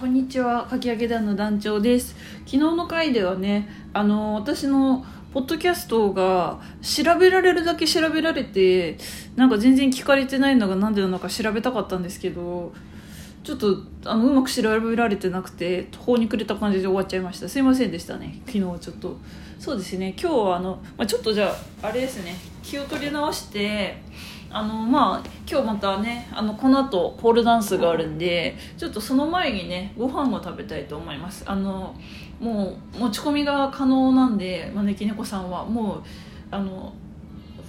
こんにちはかき上げ団の団長です。昨日の回ではねあの私のポッドキャストが調べられるだけ調べられてなんか全然聞かれてないのが何でなのか調べたかったんですけどちょっとあのうまく調べられてなくて途方に暮れた感じで終わっちゃいました。すいませんでしたね昨日ちょっと。そうですね今日はあの、まあ、ちょっとじゃああれですね気を取り直してあのまあ今日またねあのこの後ポールダンスがあるんでちょっとその前にねご飯を食べたいと思います。あのもう持ち込みが可能なんで招き猫さんは。もうあの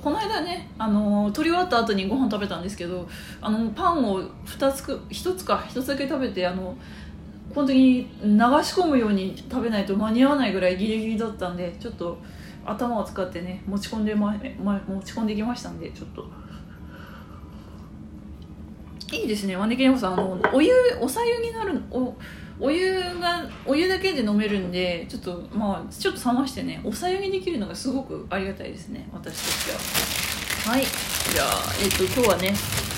この間ねあの取り終わった後にご飯食べたんですけどあのパンを2つく1つか1つだけ食べてあの本当に流し込むように食べないと間に合わないぐらいギリギリだったんでちょっと頭を使ってね持ち込んでま、ま、持ち込んできましたんでちょっといいですね。招き猫さんあのお湯おさゆになるおお湯がお湯だけで飲めるんでちょっとまあちょっと冷ましてねおさゆにできるのがすごくありがたいですね。私としては。はい。じゃあえっと今日はね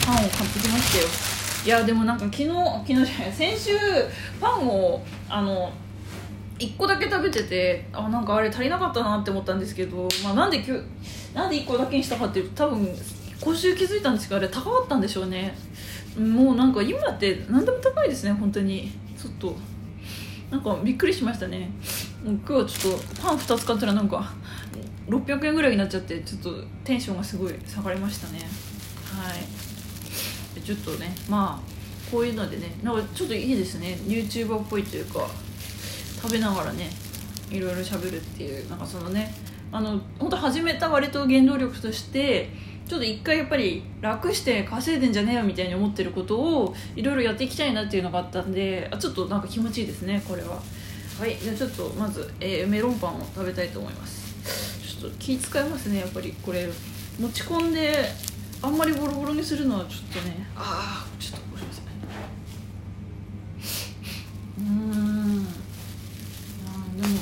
パンを買ってきましたよ。いやでもなんか昨日昨日じゃない先週パンをあの1個だけ食べててあなんかあれ足りなかったなって思ったんですけど、まあ、なんで今日なんで1個だけにしたかっていうと多分今週気づいたんですけどあれ高かったんでしょうねもうなんか今って何でも高いですね本当にちょっとなんかびっくりしましたねもう今日はちょっとパン2つ買ったらなんか600円ぐらいになっちゃってちょっとテンションがすごい下がりましたねはいちょっとねまあこういうのでねなんかちょっといいですね YouTuber っぽいというか食べながらねいろいろ喋るっていうなんかそのねあの本当始めた割と原動力としてちょっと一回やっぱり楽して稼いでんじゃねえよみたいに思ってることをいろいろやっていきたいなっていうのがあったんであちょっとなんか気持ちいいですねこれは。はいじゃあちょっとまず、えー、メロンパンを食べたいと思います。ちょっと気使いますねやっぱり。これ持ち込んであんまりボロボロにするのはちょっとね。ああちょっとごめんなさいうーんあでも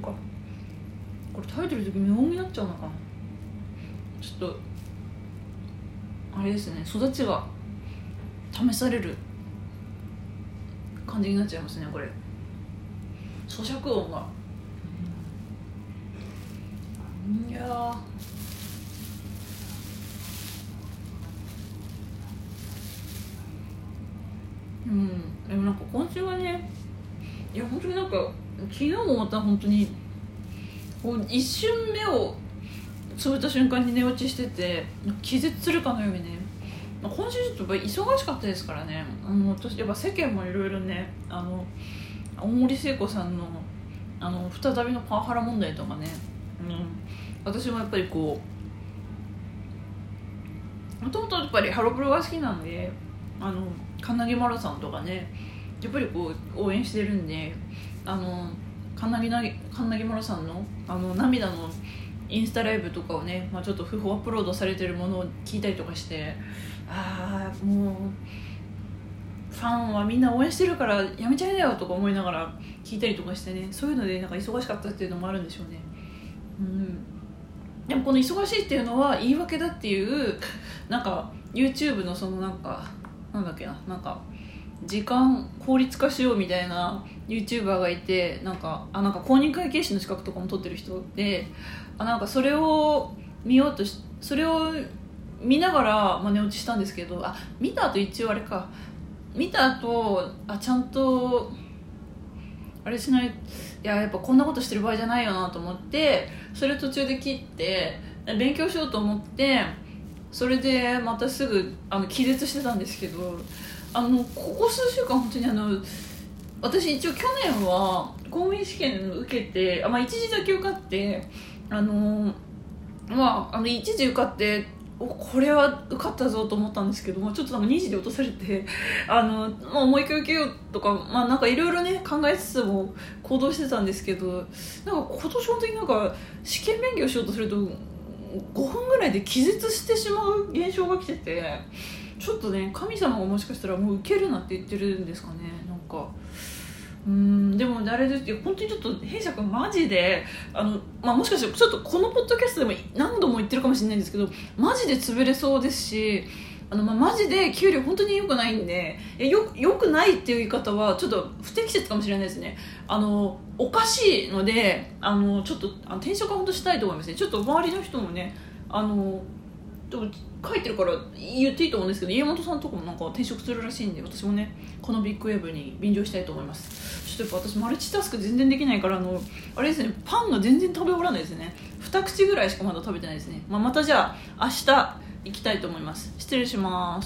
かこれ食べてる時無音になっちゃうのかな。ちょっとあれですね。育ちが試される感じになっちゃいますねこれ。咀嚼音が。いやうん。でもなんか今週はねいや本当になんか昨日もまた本当にこう一瞬目をつぶった瞬間に寝落ちしてて気絶するかのようにね。今週ちょっと忙しかったですからね。あの私やっぱ世間もいろいろねあの大森聖子さんのあの再びのパワハラ問題とかね、うん、私もやっぱりこうもともとやっぱりハロプロが好きなんであの金木マラさんとかねやっぱりこう応援してるんであの金木な金木村さんのあの涙のインスタライブとかをね、まあ、ちょっと不法アップロードされてるものを聞いたりとかしてああもうファンはみんな応援してるからやめちゃいなよとか思いながら聞いたりとかしてねそういうのでなんか忙しかったっていうのもあるんでしょうね。うん。でもこの忙しいっていうのは言い訳だっていうなんか YouTube のそのなんかなんだっけななんか時間効率化しようみたいな YouTuber がいてなんかあなんか公認会計士の資格とかも取ってる人であなんかそれを見ようとしそれを見ながら、まあ、寝落ちしたんですけどあ見た後一応あれか。見た後あちゃんとあれしないいややっぱこんなことしてる場合じゃないよなと思ってそれ途中で切って勉強しようと思ってそれでまたすぐあの気絶してたんですけどあのここ数週間本当にあの私一応去年は公務員試験受けてあ、まあ、一時だけ受かってあのまああの一時受かってこれは受かったぞと思ったんですけどもちょっとなんか2時で落とされて あの、まあ、もう一回受けようとかまあなんかいろいろね考えつつも行動してたんですけどなんか今年本当になんか試験勉強しようとすると5分ぐらいで気絶してしまう現象が来ててちょっとね神様がもしかしたらもう受けるなって言ってるんですかねなんか。うんでもあれです。よ本当にちょっと弊社君マジであの、まあ、もしかしてちょっとこのポッドキャストでも何度も言ってるかもしれないんですけどマジで潰れそうですしあの、まあ、マジで給料本当に良くないんでえよよくないっていう言い方はちょっと不適切かもしれないですね。あのおかしいのであのちょっとあの転職は本当したいと思いますね。ちょっと周りの人もねあのでも書いてるから言っていいと思うんですけど家元さんとかもなんか転職するらしいんで私もねこのビッグウェーブに便乗したいと思います。ちょっとやっぱ私マルチタスク全然できないからあのあれですねパンが全然食べ終わらないですね。二口ぐらいしかまだ食べてないですね、まあ、またじゃあ明日行きたいと思います。失礼します。